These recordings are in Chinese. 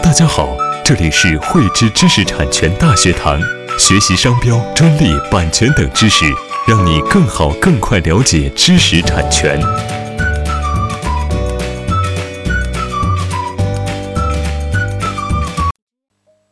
大家好，这里是汇知知识产权大学堂，学习商标、专利、版权等知识，让你更好、更快了解知识产权。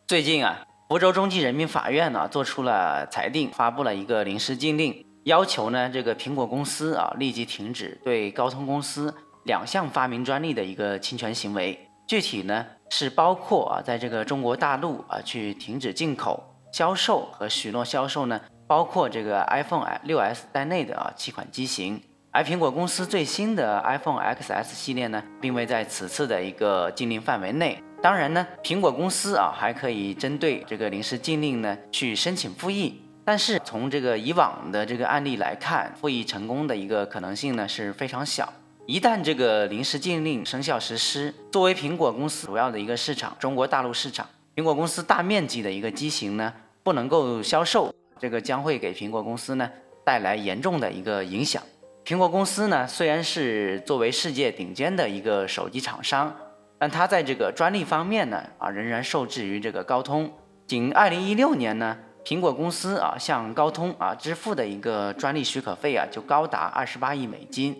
最近啊，福州中级人民法院呢做出了裁定，发布了一个临时禁令，要求呢这个苹果公司啊立即停止对高通公司两项发明专利的一个侵权行为。具体呢是包括啊在这个中国大陆啊去停止进口、销售和许诺销售呢，包括这个 iPhone 6s 在内的啊七款机型。而苹果公司最新的 iPhone XS 系列呢，并未在此次的一个禁令范围内。当然呢，苹果公司啊还可以针对这个临时禁令呢去申请复议，但是从这个以往的这个案例来看，复议成功的一个可能性呢是非常小。一旦这个临时禁令生效实施，作为苹果公司主要的一个市场，中国大陆市场，苹果公司大面积的一个机型呢不能够销售，这个将会给苹果公司呢带来严重的一个影响。苹果公司呢虽然是作为世界顶尖的一个手机厂商。但它在这个专利方面呢，啊，仍然受制于这个高通。仅二零一六年呢，苹果公司啊向高通啊支付的一个专利许可费啊，就高达二十八亿美金。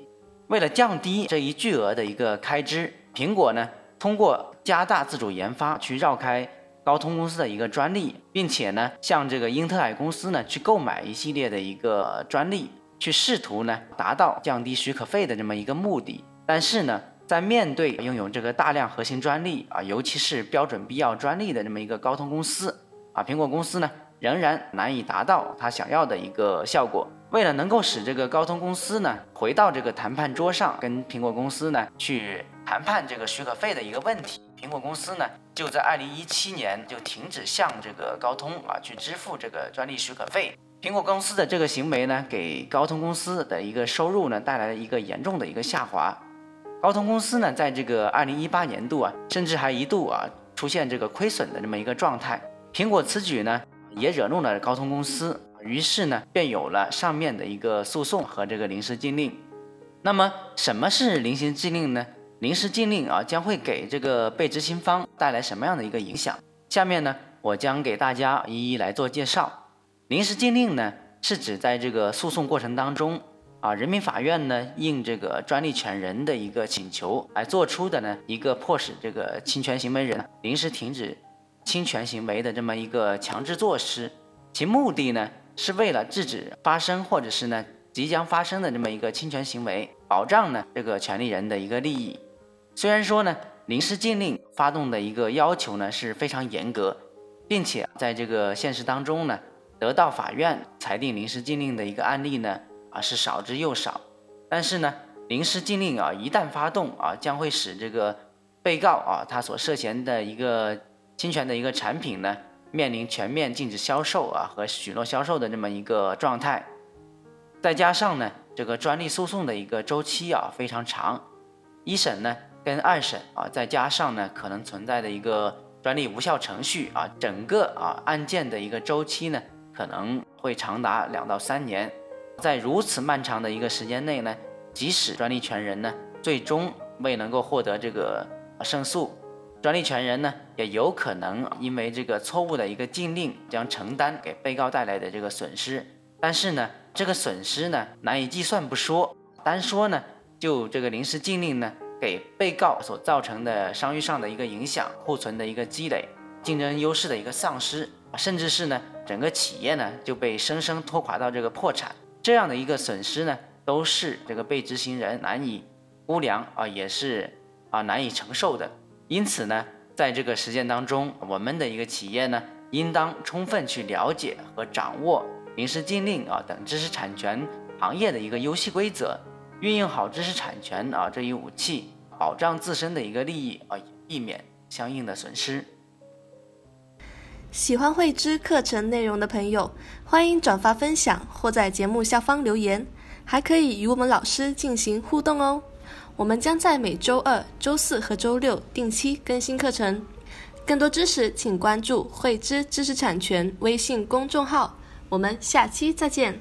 为了降低这一巨额的一个开支，苹果呢通过加大自主研发去绕开高通公司的一个专利，并且呢向这个英特尔公司呢去购买一系列的一个专利，去试图呢达到降低许可费的这么一个目的。但是呢。在面对拥有这个大量核心专利啊，尤其是标准必要专利的这么一个高通公司啊，苹果公司呢仍然难以达到他想要的一个效果。为了能够使这个高通公司呢回到这个谈判桌上，跟苹果公司呢去谈判这个许可费的一个问题，苹果公司呢就在二零一七年就停止向这个高通啊去支付这个专利许可费。苹果公司的这个行为呢，给高通公司的一个收入呢带来了一个严重的一个下滑。高通公司呢，在这个二零一八年度啊，甚至还一度啊出现这个亏损的这么一个状态。苹果此举呢，也惹怒了高通公司，于是呢，便有了上面的一个诉讼和这个临时禁令。那么，什么是临时禁令呢？临时禁令啊，将会给这个被执行方带来什么样的一个影响？下面呢，我将给大家一一来做介绍。临时禁令呢，是指在这个诉讼过程当中。啊，人民法院呢应这个专利权人的一个请求来做出的呢一个迫使这个侵权行为人临时停止侵权行为的这么一个强制措施，其目的呢是为了制止发生或者是呢即将发生的这么一个侵权行为，保障呢这个权利人的一个利益。虽然说呢临时禁令发动的一个要求呢是非常严格，并且在这个现实当中呢得到法院裁定临时禁令的一个案例呢。啊，是少之又少，但是呢，临时禁令啊，一旦发动啊，将会使这个被告啊，他所涉嫌的一个侵权的一个产品呢，面临全面禁止销售啊和许诺销售的这么一个状态。再加上呢，这个专利诉讼的一个周期啊非常长，一审呢跟二审啊，再加上呢可能存在的一个专利无效程序啊，整个啊案件的一个周期呢，可能会长达两到三年。在如此漫长的一个时间内呢，即使专利权人呢最终未能够获得这个胜诉，专利权人呢也有可能因为这个错误的一个禁令将承担给被告带来的这个损失。但是呢，这个损失呢难以计算不说，单说呢就这个临时禁令呢给被告所造成的商誉上的一个影响、库存的一个积累、竞争优势的一个丧失，甚至是呢整个企业呢就被生生拖垮到这个破产。这样的一个损失呢，都是这个被执行人难以估量啊，也是啊难以承受的。因此呢，在这个实践当中，我们的一个企业呢，应当充分去了解和掌握临时禁令啊等知识产权行业的一个游戏规则，运用好知识产权啊这一武器，保障自身的一个利益啊，避免相应的损失。喜欢慧知课程内容的朋友，欢迎转发分享或在节目下方留言，还可以与我们老师进行互动哦。我们将在每周二、周四和周六定期更新课程。更多知识，请关注慧知知识产权微信公众号。我们下期再见。